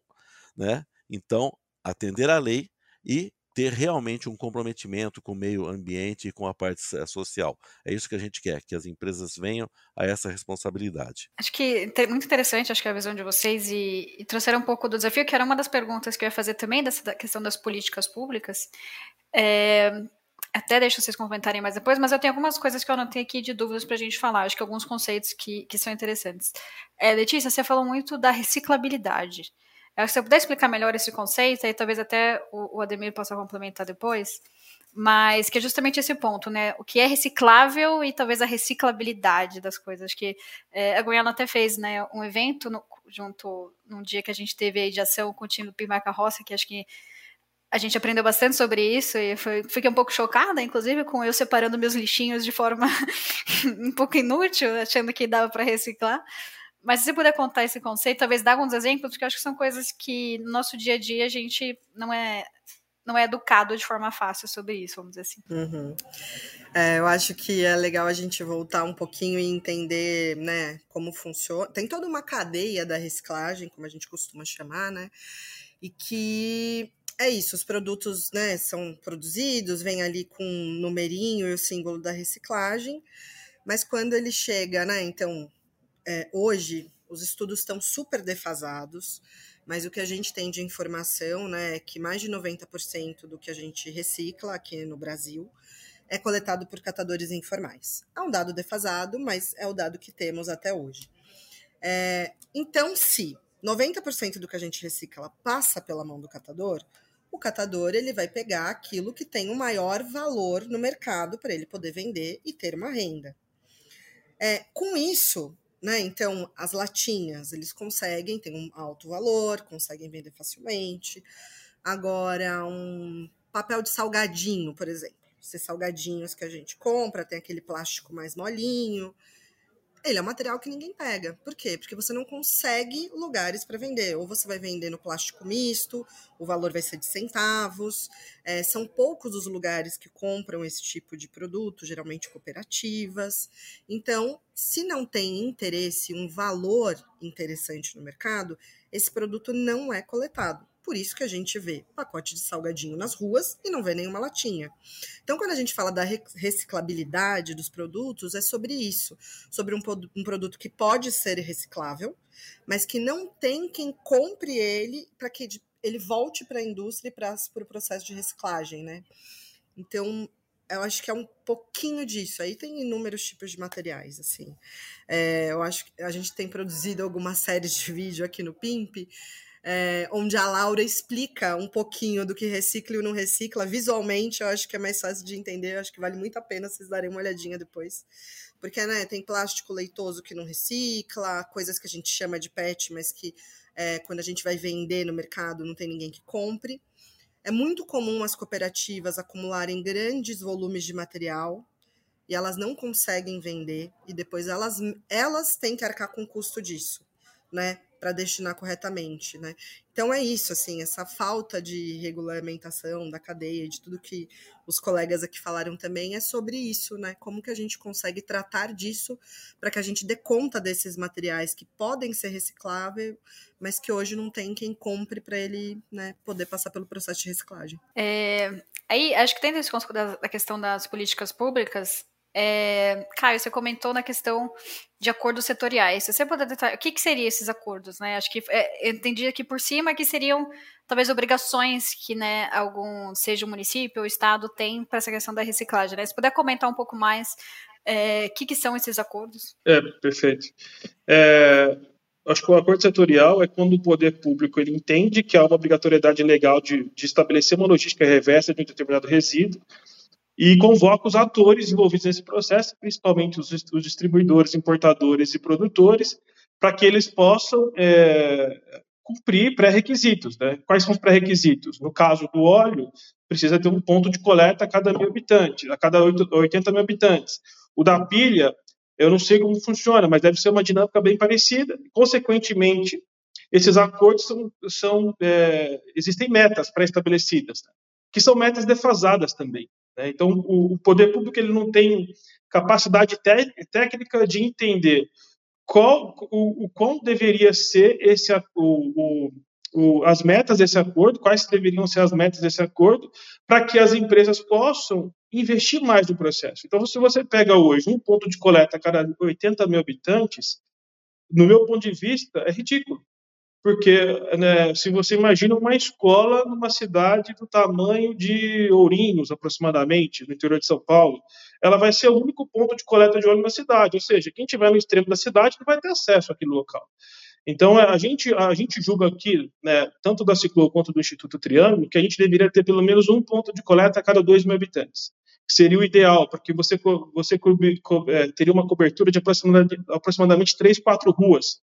né? Então, atender a lei e ter realmente um comprometimento com o meio ambiente e com a parte social. É isso que a gente quer, que as empresas venham a essa responsabilidade. Acho que é muito interessante, acho que a visão de vocês e, e trouxeram um pouco do desafio, que era uma das perguntas que eu ia fazer também dessa questão das políticas públicas. É, até deixo vocês comentarem mais depois, mas eu tenho algumas coisas que eu anotei aqui de dúvidas para a gente falar. Acho que alguns conceitos que, que são interessantes. É, Letícia, você falou muito da reciclabilidade. Se você puder explicar melhor esse conceito, aí talvez até o, o Ademir possa complementar depois, mas que é justamente esse ponto, né? O que é reciclável e talvez a reciclabilidade das coisas. Acho que é, a Goiânia até fez né, um evento no, junto num dia que a gente teve aí de ação com o time do Pimarca Roça, que acho que a gente aprendeu bastante sobre isso e foi, fiquei um pouco chocada, inclusive, com eu separando meus lixinhos de forma um pouco inútil, achando que dava para reciclar. Mas se você puder contar esse conceito, talvez dar alguns exemplos, porque eu acho que são coisas que no nosso dia a dia a gente não é não é educado de forma fácil sobre isso, vamos dizer assim. Uhum. É, eu acho que é legal a gente voltar um pouquinho e entender, né, como funciona. Tem toda uma cadeia da reciclagem, como a gente costuma chamar, né, e que é isso, os produtos, né, são produzidos, vem ali com um numerinho e o símbolo da reciclagem, mas quando ele chega, né, então é, hoje os estudos estão super defasados, mas o que a gente tem de informação né, é que mais de 90% do que a gente recicla aqui no Brasil é coletado por catadores informais. É um dado defasado, mas é o dado que temos até hoje. É, então, se 90% do que a gente recicla passa pela mão do catador, o catador ele vai pegar aquilo que tem o maior valor no mercado para ele poder vender e ter uma renda. É, com isso, né? Então, as latinhas, eles conseguem, tem um alto valor, conseguem vender facilmente. Agora, um papel de salgadinho, por exemplo. Esses salgadinhos que a gente compra, tem aquele plástico mais molinho ele é um material que ninguém pega. Por quê? Porque você não consegue lugares para vender. Ou você vai vender no plástico misto, o valor vai ser de centavos. É, são poucos os lugares que compram esse tipo de produto, geralmente cooperativas. Então, se não tem interesse, um valor interessante no mercado, esse produto não é coletado. Por isso que a gente vê pacote de salgadinho nas ruas e não vê nenhuma latinha. Então, quando a gente fala da reciclabilidade dos produtos, é sobre isso. Sobre um, um produto que pode ser reciclável, mas que não tem quem compre ele para que ele volte para a indústria e para o pro processo de reciclagem, né? Então, eu acho que é um pouquinho disso. Aí tem inúmeros tipos de materiais, assim. É, eu acho que a gente tem produzido algumas séries de vídeo aqui no PIMP, é, onde a Laura explica um pouquinho do que recicla e não recicla. Visualmente, eu acho que é mais fácil de entender, eu acho que vale muito a pena vocês darem uma olhadinha depois. Porque né, tem plástico leitoso que não recicla, coisas que a gente chama de PET, mas que é, quando a gente vai vender no mercado não tem ninguém que compre. É muito comum as cooperativas acumularem grandes volumes de material e elas não conseguem vender e depois elas, elas têm que arcar com o custo disso, né? Para destinar corretamente, né? Então é isso, assim, essa falta de regulamentação da cadeia, de tudo que os colegas aqui falaram também é sobre isso, né? Como que a gente consegue tratar disso para que a gente dê conta desses materiais que podem ser recicláveis, mas que hoje não tem quem compre para ele, né, poder passar pelo processo de reciclagem. É, aí acho que tem esse da, da questão das políticas públicas, é, Caio, você comentou na questão de acordos setoriais. Se você puder detalhar, o que, que seriam esses acordos, né? Acho que é, eu entendi aqui por cima que seriam talvez obrigações que, né, algum, seja o município ou o estado tem para essa questão da reciclagem, né? Se puder comentar um pouco mais o é, que, que são esses acordos. É, perfeito. É, acho que o acordo setorial é quando o poder público ele entende que há uma obrigatoriedade legal de, de estabelecer uma logística reversa de um determinado resíduo e convoca os atores envolvidos nesse processo, principalmente os, os distribuidores, importadores e produtores, para que eles possam é, cumprir pré-requisitos. Né? Quais são os pré-requisitos? No caso do óleo, precisa ter um ponto de coleta a cada mil habitantes, a cada 80 mil habitantes. O da pilha, eu não sei como funciona, mas deve ser uma dinâmica bem parecida. Consequentemente, esses acordos são, são é, existem metas pré-estabelecidas, né? que são metas defasadas também. Né? Então, o, poder público ele não tem capacidade técnica de entender qual o, o deveria ser esse o, o, as metas desse acordo, quais deveriam ser as metas desse acordo, para que as empresas possam investir mais no processo. Então, se você pega hoje um ponto de coleta a cada 80 mil habitantes, no meu ponto de vista, é ridículo. Porque né, se você imagina uma escola numa cidade do tamanho de Ourinhos, aproximadamente, no interior de São Paulo, ela vai ser o único ponto de coleta de óleo na cidade. Ou seja, quem estiver no extremo da cidade não vai ter acesso àquele local. Então, a gente, a gente julga aqui, né, tanto da Ciclo quanto do Instituto Triângulo, que a gente deveria ter pelo menos um ponto de coleta a cada 2 mil habitantes, seria o ideal, porque você, você é, teria uma cobertura de aproximadamente, aproximadamente 3, 4 ruas,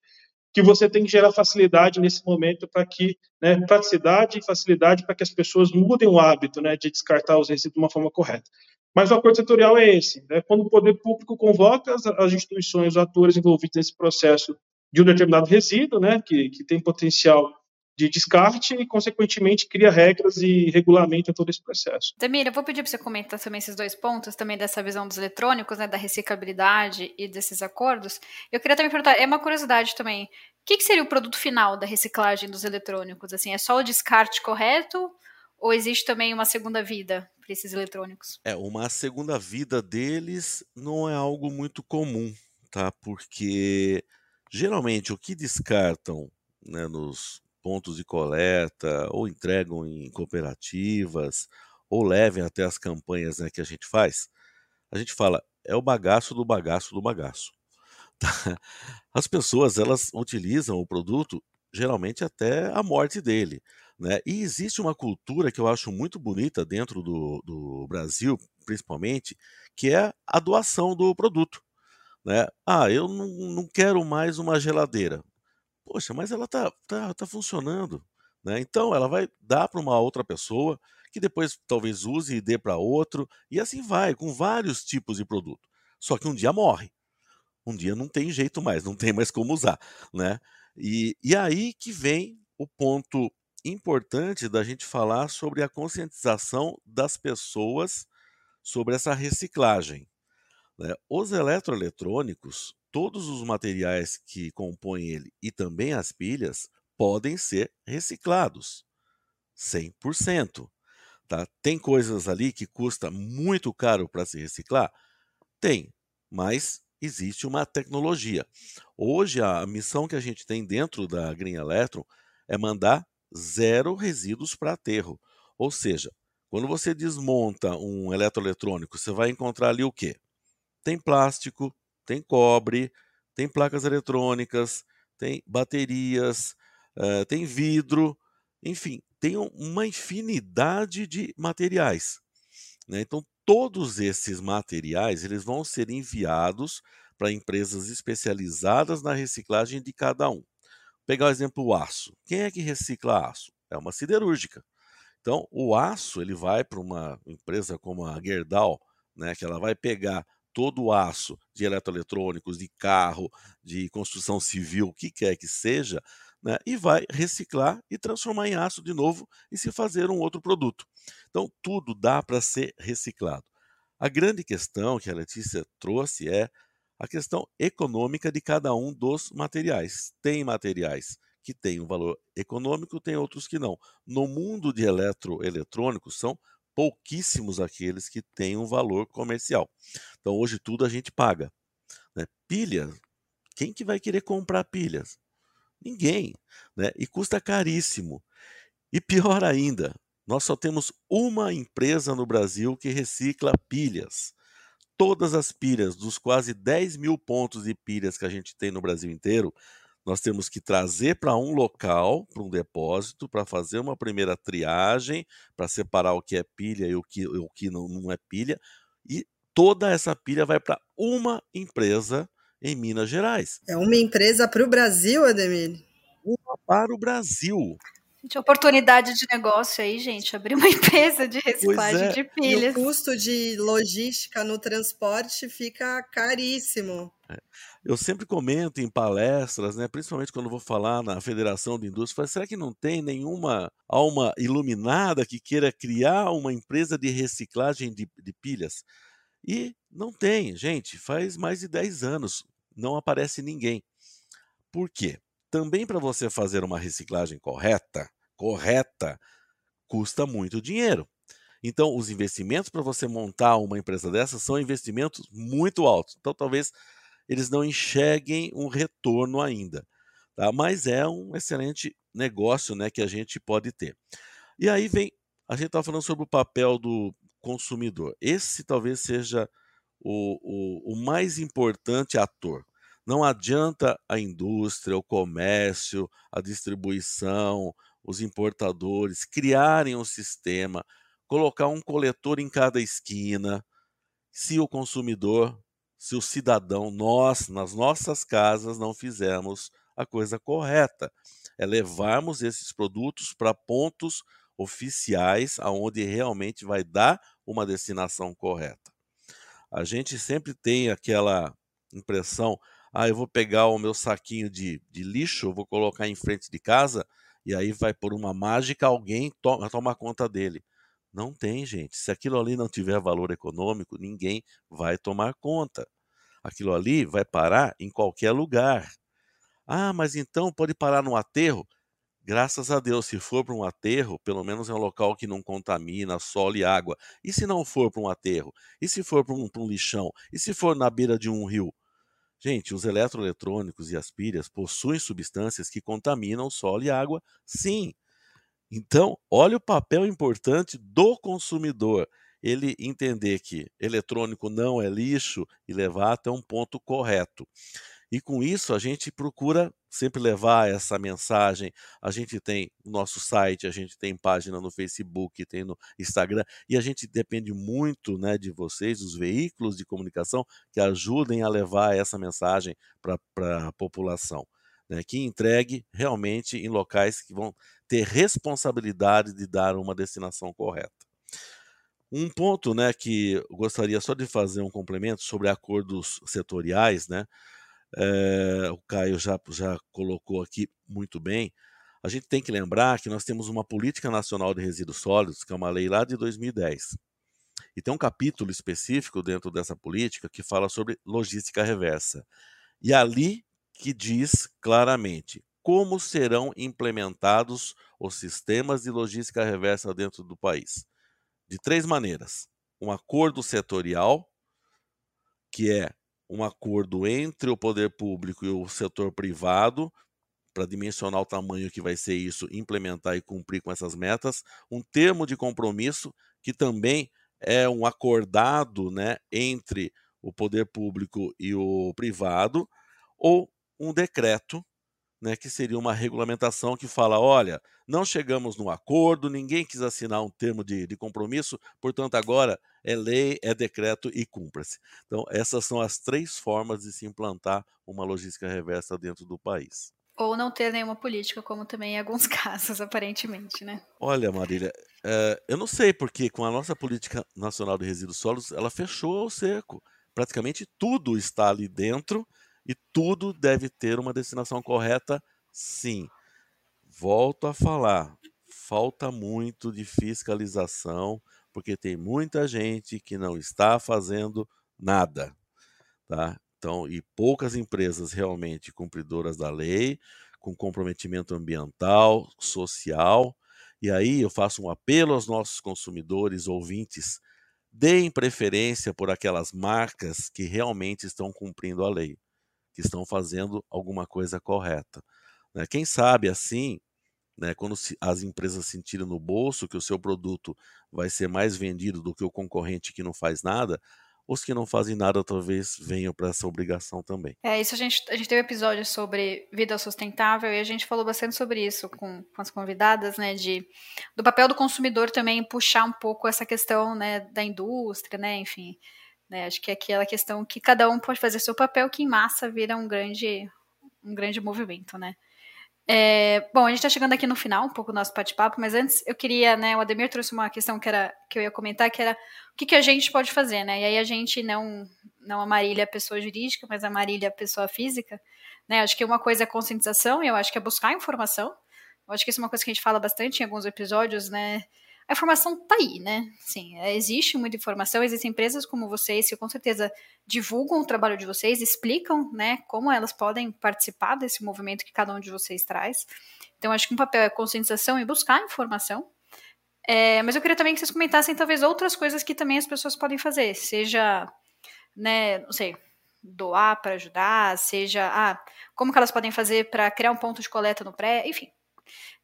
que você tem que gerar facilidade nesse momento para que, né, praticidade e facilidade para que as pessoas mudem o hábito né, de descartar os resíduos de uma forma correta. Mas o acordo setorial é esse, né, quando o poder público convoca as, as instituições, os atores envolvidos nesse processo de um determinado resíduo, né, que, que tem potencial de descarte e, consequentemente, cria regras e regulamenta todo esse processo. Demir, eu vou pedir para você comentar também esses dois pontos, também dessa visão dos eletrônicos, né, da reciclabilidade e desses acordos. Eu queria também perguntar, é uma curiosidade também, o que, que seria o produto final da reciclagem dos eletrônicos? Assim, é só o descarte correto ou existe também uma segunda vida para esses eletrônicos? É, uma segunda vida deles não é algo muito comum, tá? Porque geralmente o que descartam né, nos pontos de coleta, ou entregam em cooperativas, ou levem até as campanhas né, que a gente faz, a gente fala, é o bagaço do bagaço do bagaço. As pessoas, elas utilizam o produto geralmente até a morte dele. Né? E existe uma cultura que eu acho muito bonita dentro do, do Brasil, principalmente, que é a doação do produto. Né? Ah, eu não, não quero mais uma geladeira. Poxa, mas ela tá, tá, tá funcionando. Né? Então ela vai dar para uma outra pessoa que depois talvez use e dê para outro, e assim vai, com vários tipos de produto. Só que um dia morre. Um dia não tem jeito mais, não tem mais como usar. Né? E, e aí que vem o ponto importante da gente falar sobre a conscientização das pessoas sobre essa reciclagem. Né? Os eletroeletrônicos, todos os materiais que compõem ele e também as pilhas podem ser reciclados 100%. Tá? Tem coisas ali que custa muito caro para se reciclar? Tem, mas existe uma tecnologia. Hoje a missão que a gente tem dentro da Green Electron é mandar zero resíduos para aterro. Ou seja, quando você desmonta um eletroeletrônico, você vai encontrar ali o quê? Tem plástico, tem cobre, tem placas eletrônicas, tem baterias, uh, tem vidro, enfim, tem uma infinidade de materiais. Né? Então, todos esses materiais eles vão ser enviados para empresas especializadas na reciclagem de cada um. Vou pegar o exemplo o aço. Quem é que recicla aço? É uma siderúrgica. Então, o aço ele vai para uma empresa como a Gerdau, né, que ela vai pegar todo o aço de eletroeletrônicos, de carro, de construção civil, o que quer que seja, né, e vai reciclar e transformar em aço de novo e se fazer um outro produto. Então, tudo dá para ser reciclado. A grande questão que a Letícia trouxe é a questão econômica de cada um dos materiais. Tem materiais que têm um valor econômico, tem outros que não. No mundo de eletroeletrônicos, são pouquíssimos aqueles que têm um valor comercial. Então hoje tudo a gente paga. Né? Pilha, quem que vai querer comprar pilhas? Ninguém. Né? E custa caríssimo. E pior ainda, nós só temos uma empresa no Brasil que recicla pilhas. Todas as pilhas, dos quase 10 mil pontos de pilhas que a gente tem no Brasil inteiro, nós temos que trazer para um local, para um depósito, para fazer uma primeira triagem, para separar o que é pilha e o que, o que não, não é pilha, e toda essa pilha vai para uma empresa em Minas Gerais. É uma empresa para o Brasil, Ademir? uma para o Brasil. Gente, oportunidade de negócio aí, gente. Abrir uma empresa de reciclagem é. de pilhas. E o custo de logística no transporte fica caríssimo. É. Eu sempre comento em palestras, né, principalmente quando vou falar na Federação de Indústria, será que não tem nenhuma alma iluminada que queira criar uma empresa de reciclagem de, de pilhas? E não tem, gente, faz mais de 10 anos, não aparece ninguém. Por quê? Também para você fazer uma reciclagem correta, correta, custa muito dinheiro. Então, os investimentos para você montar uma empresa dessa são investimentos muito altos. Então, talvez eles não enxerguem um retorno ainda. Tá? Mas é um excelente negócio né, que a gente pode ter. E aí vem, a gente está falando sobre o papel do consumidor. Esse talvez seja o, o, o mais importante ator. Não adianta a indústria, o comércio, a distribuição, os importadores criarem um sistema, colocar um coletor em cada esquina, se o consumidor se o cidadão, nós, nas nossas casas, não fizermos a coisa correta. É levarmos esses produtos para pontos oficiais, aonde realmente vai dar uma destinação correta. A gente sempre tem aquela impressão, ah, eu vou pegar o meu saquinho de, de lixo, vou colocar em frente de casa, e aí vai por uma mágica alguém to tomar conta dele. Não tem, gente. Se aquilo ali não tiver valor econômico, ninguém vai tomar conta aquilo ali vai parar em qualquer lugar. Ah, mas então pode parar no aterro? Graças a Deus, se for para um aterro, pelo menos é um local que não contamina solo e água. E se não for para um aterro? E se for para um, um, lixão? E se for na beira de um rio? Gente, os eletroeletrônicos e as pilhas possuem substâncias que contaminam solo e água, sim. Então, olha o papel importante do consumidor ele entender que eletrônico não é lixo e levar até um ponto correto. E com isso a gente procura sempre levar essa mensagem. A gente tem nosso site, a gente tem página no Facebook, tem no Instagram, e a gente depende muito né, de vocês, os veículos de comunicação, que ajudem a levar essa mensagem para a população. Né, que entregue realmente em locais que vão ter responsabilidade de dar uma destinação correta. Um ponto, né, que gostaria só de fazer um complemento sobre acordos setoriais, né? É, o Caio já, já colocou aqui muito bem. A gente tem que lembrar que nós temos uma política nacional de resíduos sólidos, que é uma lei lá de 2010. E tem um capítulo específico dentro dessa política que fala sobre logística reversa. E ali que diz claramente como serão implementados os sistemas de logística reversa dentro do país de três maneiras: um acordo setorial, que é um acordo entre o poder público e o setor privado, para dimensionar o tamanho que vai ser isso, implementar e cumprir com essas metas, um termo de compromisso, que também é um acordado né, entre o poder público e o privado, ou um decreto né, que seria uma regulamentação que fala: olha, não chegamos num acordo, ninguém quis assinar um termo de, de compromisso, portanto, agora é lei, é decreto e cumpra-se. Então, essas são as três formas de se implantar uma logística reversa dentro do país. Ou não ter nenhuma política, como também em alguns casos, aparentemente, né? Olha, Marília, é, eu não sei porque com a nossa política nacional de resíduos sólidos, ela fechou o cerco. Praticamente tudo está ali dentro e tudo deve ter uma destinação correta, sim. Volto a falar, falta muito de fiscalização, porque tem muita gente que não está fazendo nada, tá? Então, e poucas empresas realmente cumpridoras da lei, com comprometimento ambiental, social. E aí eu faço um apelo aos nossos consumidores, ouvintes, deem preferência por aquelas marcas que realmente estão cumprindo a lei que estão fazendo alguma coisa correta. Né? Quem sabe assim, né, quando as empresas sentirem no bolso que o seu produto vai ser mais vendido do que o concorrente que não faz nada, os que não fazem nada talvez venham para essa obrigação também. É, isso a gente, a gente teve um episódio sobre vida sustentável e a gente falou bastante sobre isso com, com as convidadas, né, de, do papel do consumidor também puxar um pouco essa questão, né, da indústria, né, enfim, né? Acho que é aquela questão que cada um pode fazer seu papel, que em massa vira um grande, um grande movimento, né? É, bom, a gente está chegando aqui no final, um pouco do nosso bate-papo, mas antes eu queria, né, o Ademir trouxe uma questão que, era, que eu ia comentar, que era o que, que a gente pode fazer, né? E aí a gente não, não a Marília é pessoa jurídica, mas a Marília é pessoa física, né? Acho que uma coisa é conscientização e eu acho que é buscar informação. Eu acho que isso é uma coisa que a gente fala bastante em alguns episódios, né? A informação tá aí, né? Sim, é, existe muita informação, existem empresas como vocês que com certeza divulgam o trabalho de vocês, explicam, né, como elas podem participar desse movimento que cada um de vocês traz. Então, acho que um papel é conscientização e buscar informação. É, mas eu queria também que vocês comentassem talvez outras coisas que também as pessoas podem fazer, seja, né, não sei, doar para ajudar, seja, ah, como que elas podem fazer para criar um ponto de coleta no pré, enfim,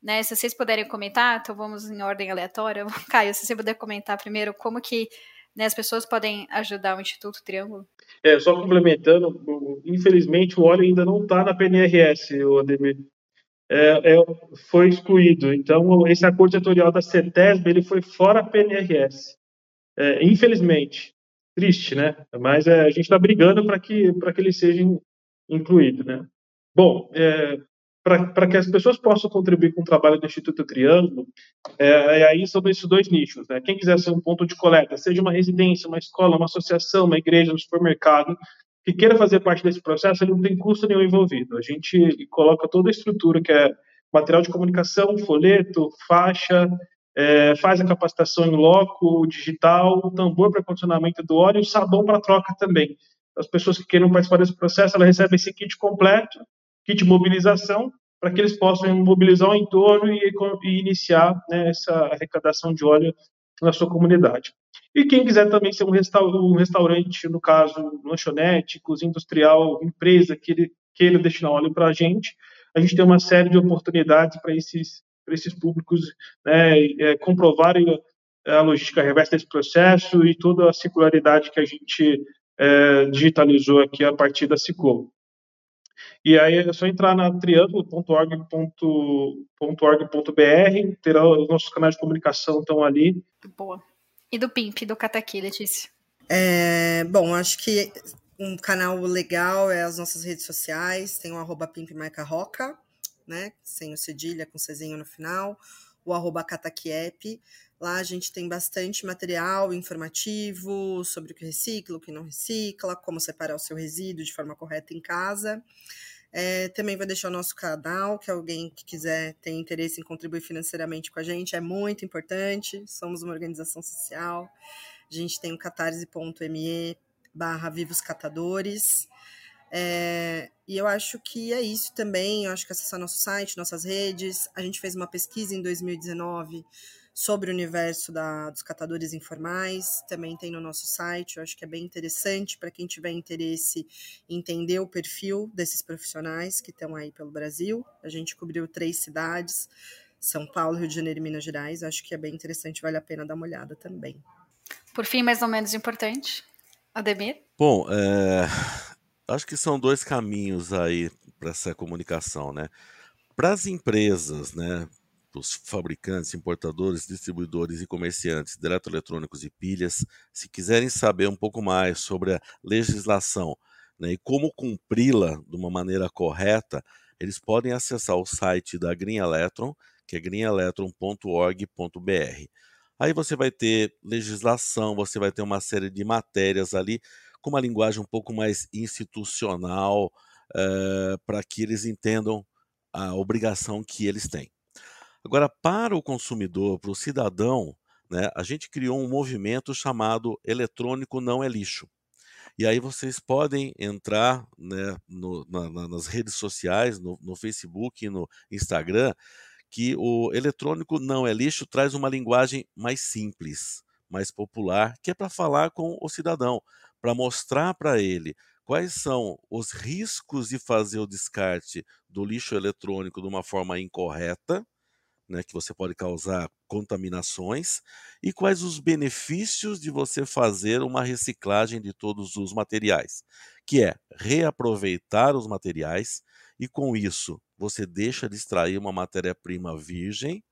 né? Se vocês puderem comentar, então vamos em ordem aleatória. Caio, se você puder comentar primeiro como que né, as pessoas podem ajudar o Instituto Triângulo. É, só complementando, infelizmente o óleo ainda não está na PNRS, o Ademir. É, é, foi excluído. Então, esse acordo editorial da CETESB ele foi fora PNRS. É, infelizmente. Triste, né? Mas é, a gente está brigando para que, que ele seja incluído, né? Bom, é, para que as pessoas possam contribuir com o trabalho do Instituto Triângulo, é, é, aí sobre esses dois nichos. Né? Quem quiser ser um ponto de coleta, seja uma residência, uma escola, uma associação, uma igreja, um supermercado, que queira fazer parte desse processo, ele não tem custo nenhum envolvido. A gente coloca toda a estrutura, que é material de comunicação, folheto, faixa, é, faz a capacitação em loco, digital, tambor para condicionamento do óleo e sabão para troca também. As pessoas que queiram participar desse processo, elas recebem esse kit completo, kit mobilização, para que eles possam mobilizar o entorno e, e iniciar né, essa arrecadação de óleo na sua comunidade. E quem quiser também ser um, um restaurante, no caso, lanchonete, cozinha industrial, empresa que ele queira destinar óleo para a gente, a gente tem uma série de oportunidades para esses, esses públicos né, é, comprovarem a logística reversa desse processo e toda a circularidade que a gente é, digitalizou aqui a partir da Ciclo. E aí é só entrar na triângulo.org.br, terá os nossos canais de comunicação estão ali. Boa. E do PIMP, do Cataqui, Letícia? É, bom, acho que um canal legal é as nossas redes sociais, tem o arroba pimpmarcaroca, né, sem o cedilha, com cezinho no final, o arroba cataquiep. Lá a gente tem bastante material informativo sobre o que recicla, o que não recicla, como separar o seu resíduo de forma correta em casa. É, também vou deixar o nosso canal, que alguém que quiser ter interesse em contribuir financeiramente com a gente, é muito importante. Somos uma organização social. A gente tem o catarse.me barra Vivos Catadores. É, e eu acho que é isso também. Eu acho que acessar nosso site, nossas redes. A gente fez uma pesquisa em 2019 sobre o universo da, dos catadores informais, também tem no nosso site, eu acho que é bem interessante para quem tiver interesse em entender o perfil desses profissionais que estão aí pelo Brasil. A gente cobriu três cidades, São Paulo, Rio de Janeiro e Minas Gerais, acho que é bem interessante, vale a pena dar uma olhada também. Por fim, mais ou menos importante, Ademir? Bom, é, acho que são dois caminhos aí para essa comunicação, né? Para as empresas, né, os fabricantes, importadores, distribuidores e comerciantes de eletroeletrônicos e pilhas, se quiserem saber um pouco mais sobre a legislação né, e como cumpri-la de uma maneira correta, eles podem acessar o site da Green Electron, que é greenelectron.org.br. Aí você vai ter legislação, você vai ter uma série de matérias ali com uma linguagem um pouco mais institucional, é, para que eles entendam a obrigação que eles têm. Agora, para o consumidor, para o cidadão, né, a gente criou um movimento chamado Eletrônico Não é Lixo. E aí vocês podem entrar né, no, na, nas redes sociais, no, no Facebook no Instagram, que o eletrônico não é lixo traz uma linguagem mais simples, mais popular, que é para falar com o cidadão, para mostrar para ele quais são os riscos de fazer o descarte do lixo eletrônico de uma forma incorreta né, que você pode causar contaminações e quais os benefícios de você fazer uma reciclagem de todos os materiais, que é reaproveitar os materiais e com isso você deixa de extrair uma matéria-prima virgem,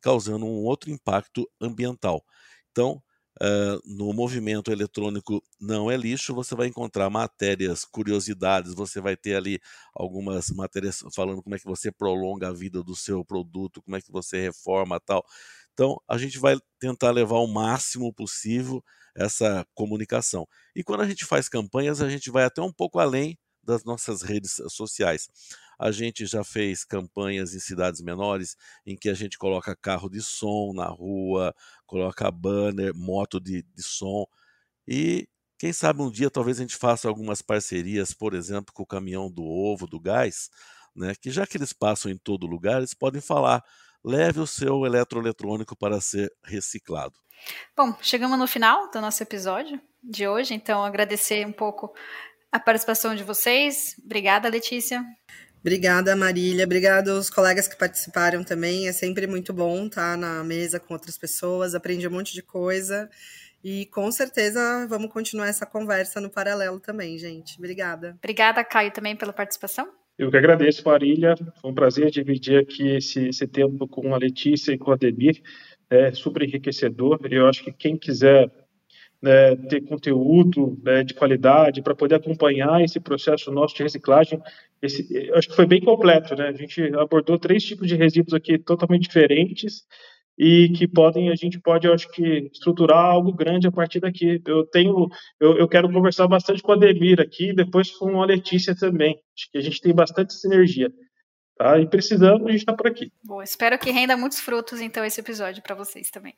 causando um outro impacto ambiental. Então, Uh, no movimento eletrônico não é lixo, você vai encontrar matérias, curiosidades, você vai ter ali algumas matérias falando como é que você prolonga a vida do seu produto, como é que você reforma tal. Então, a gente vai tentar levar o máximo possível essa comunicação. E quando a gente faz campanhas, a gente vai até um pouco além das nossas redes sociais. A gente já fez campanhas em cidades menores em que a gente coloca carro de som na rua, coloca banner, moto de, de som. E quem sabe um dia talvez a gente faça algumas parcerias, por exemplo, com o caminhão do ovo, do gás, né? Que já que eles passam em todo lugar, eles podem falar: leve o seu eletroeletrônico para ser reciclado. Bom, chegamos no final do nosso episódio de hoje, então agradecer um pouco a participação de vocês. Obrigada, Letícia. Obrigada, Marília. Obrigada aos colegas que participaram também. É sempre muito bom estar na mesa com outras pessoas. Aprendi um monte de coisa. E com certeza vamos continuar essa conversa no paralelo também, gente. Obrigada. Obrigada, Caio, também pela participação. Eu que agradeço, Marília. Foi um prazer dividir aqui esse, esse tempo com a Letícia e com a Demir. É super enriquecedor. Eu acho que quem quiser né, ter conteúdo né, de qualidade para poder acompanhar esse processo nosso de reciclagem. Esse, acho que foi bem completo, né? A gente abordou três tipos de resíduos aqui totalmente diferentes e que podem a gente pode acho que estruturar algo grande a partir daqui eu tenho eu, eu quero conversar bastante com a Demir aqui depois com a Letícia também acho que a gente tem bastante sinergia Tá? E precisamos, a gente está por aqui. Bom, espero que renda muitos frutos, então, esse episódio para vocês também.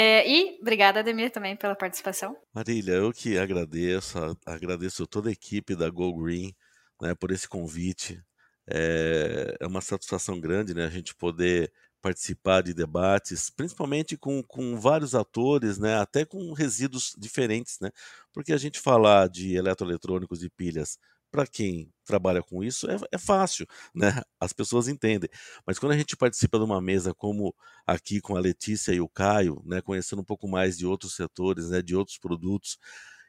É, e obrigada, Ademir, também pela participação. Marília, eu que agradeço, agradeço toda a equipe da Go Green né, por esse convite. É, é uma satisfação grande né, a gente poder participar de debates, principalmente com, com vários atores, né, até com resíduos diferentes, né, porque a gente falar de eletroeletrônicos e pilhas para quem trabalha com isso é, é, fácil, né? As pessoas entendem. Mas quando a gente participa de uma mesa como aqui com a Letícia e o Caio, né, conhecendo um pouco mais de outros setores, né, de outros produtos,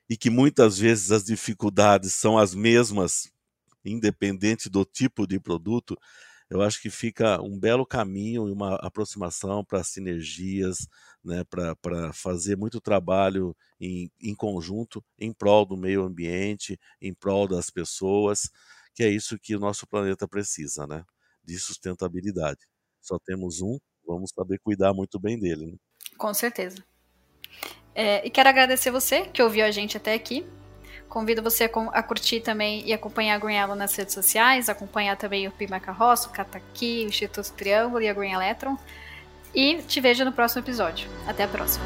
e que muitas vezes as dificuldades são as mesmas, independente do tipo de produto, eu acho que fica um belo caminho e uma aproximação para sinergias, né, para fazer muito trabalho em, em conjunto em prol do meio ambiente, em prol das pessoas, que é isso que o nosso planeta precisa, né, de sustentabilidade. Só temos um, vamos saber cuidar muito bem dele. Né? Com certeza. É, e quero agradecer você que ouviu a gente até aqui. Convido você a, curtir também e acompanhar a Green Yellow nas redes sociais, acompanhar também o Pima Carroço, o Cataqui, o Instituto Triângulo e a Green Electron. E te vejo no próximo episódio. Até a próxima.